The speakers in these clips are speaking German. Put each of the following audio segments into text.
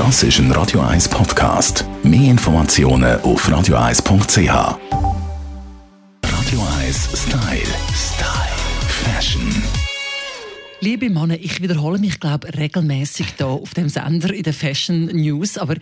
Das ist ein Radio 1 Podcast. Mehr Informationen auf radio1.ch. Radio 1 Style. Style. Fashion. Liebe Männer, ich wiederhole mich, glaube regelmäßig hier auf dem Sender in den Fashion News, aber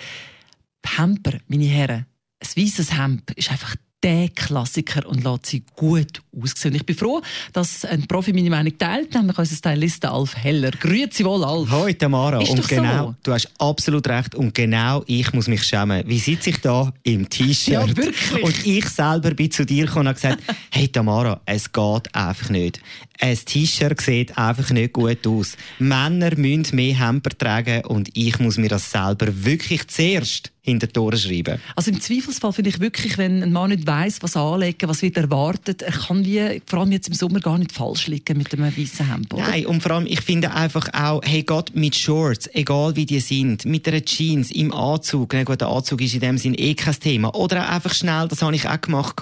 Hemper, meine Herren, ein weißes Hemd ist einfach der Klassiker und lässt sie gut aussehen. Ich bin froh, dass ein Profi meine Meinung teilt, nämlich unser Stylist Alf Heller. Grüezi wohl, Alf. Hoi Tamara. Ist und doch genau, so. du hast absolut recht. Und genau ich muss mich schämen. Wie sitze ich da im T-Shirt? Ja, wirklich. Und ich selber bin zu dir gekommen und habe gesagt, hey Tamara, es geht einfach nicht. Ein T-Shirt sieht einfach nicht gut aus. Männer müssen mehr Hemper tragen und ich muss mir das selber wirklich zuerst hinter Ohren schreiben. Also im Zweifelsfall finde ich wirklich, wenn ein Mann nicht weiss, was anlegen, was wird erwartet, er kann wie, vor allem jetzt im Sommer, gar nicht falsch liegen mit einem weißen Hemd. oder? Nein, und vor allem, ich finde einfach auch, hey Gott, mit Shorts, egal wie die sind, mit einer Jeans, im Anzug, na gut, der Anzug ist in dem Sinn eh kein Thema. Oder auch einfach schnell, das habe ich auch gemacht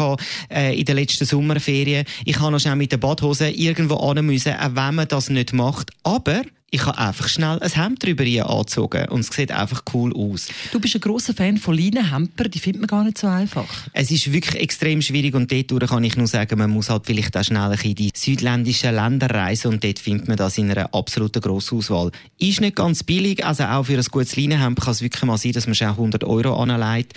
äh, in den letzten Sommerferien. Ich habe noch schnell mit der Badhose irgendwo an müssen, auch wenn man das nicht macht. Aber ich habe einfach schnell ein Hemd drüber angezogen und es sieht einfach cool aus. Du bist ein grosser Fan von Leinenhemper, die findet man gar nicht so einfach. Es ist wirklich extrem schwierig und dort kann ich nur sagen, man muss halt vielleicht auch schnell in die südländischen Länder reisen und dort findet man das in einer absoluten Grossauswahl. Ist nicht ganz billig, also auch für ein gutes Leinenhemd kann es wirklich mal sein, dass man schon 100 Euro anlegt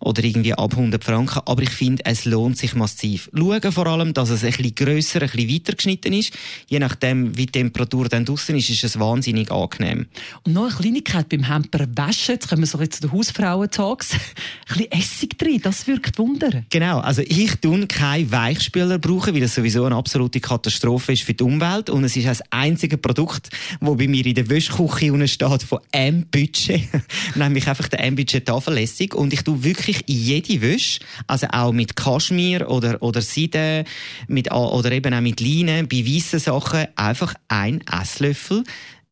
oder irgendwie ab 100 Franken, aber ich finde, es lohnt sich massiv. Schauen vor allem, dass es ein bisschen grösser, ein bisschen weiter geschnitten ist. Je nachdem, wie die Temperatur dann draussen ist, ist es wahnsinnig angenehm. Und noch eine Kleinigkeit beim Hemper waschen, jetzt kommen wir so jetzt zu den Hausfrauen-Talks, ein bisschen Essig drin, das wirkt Wunder. Genau, also ich tun keine Weichspüler brauchen, weil das sowieso eine absolute Katastrophe ist für die Umwelt. Und es ist das einzige Produkt, wo bei mir in der Wäschküche unten steht von M-Budget, nämlich einfach der M-Budget Tafellässig und ich tue wirklich in jede Wäsche, also auch mit Kaschmir oder, oder Seide mit, oder eben auch mit Leinen, bei weißen Sachen einfach ein Esslöffel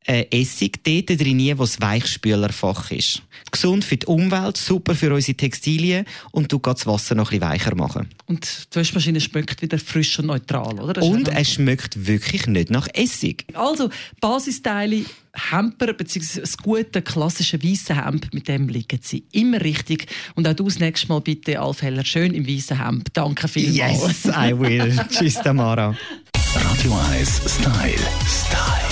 äh, Essig dort drin, wo das Weichspülerfach ist. Gesund für die Umwelt, super für unsere Textilien und du das Wasser noch ein bisschen weicher machen. Und die Waschmaschine schmeckt wieder frisch und neutral, oder? Und es schmeckt wirklich nicht nach Essig. Also, Basisteile, Hemper, beziehungsweise das gute, klassische weiße Hemd, mit dem liegen sie immer richtig. Und auch du das nächste Mal bitte, Alf Heller, schön im weißen Hemd. Danke vielmals. Yes, I will. Tschüss, Tamara. Radio 1 Style. Style.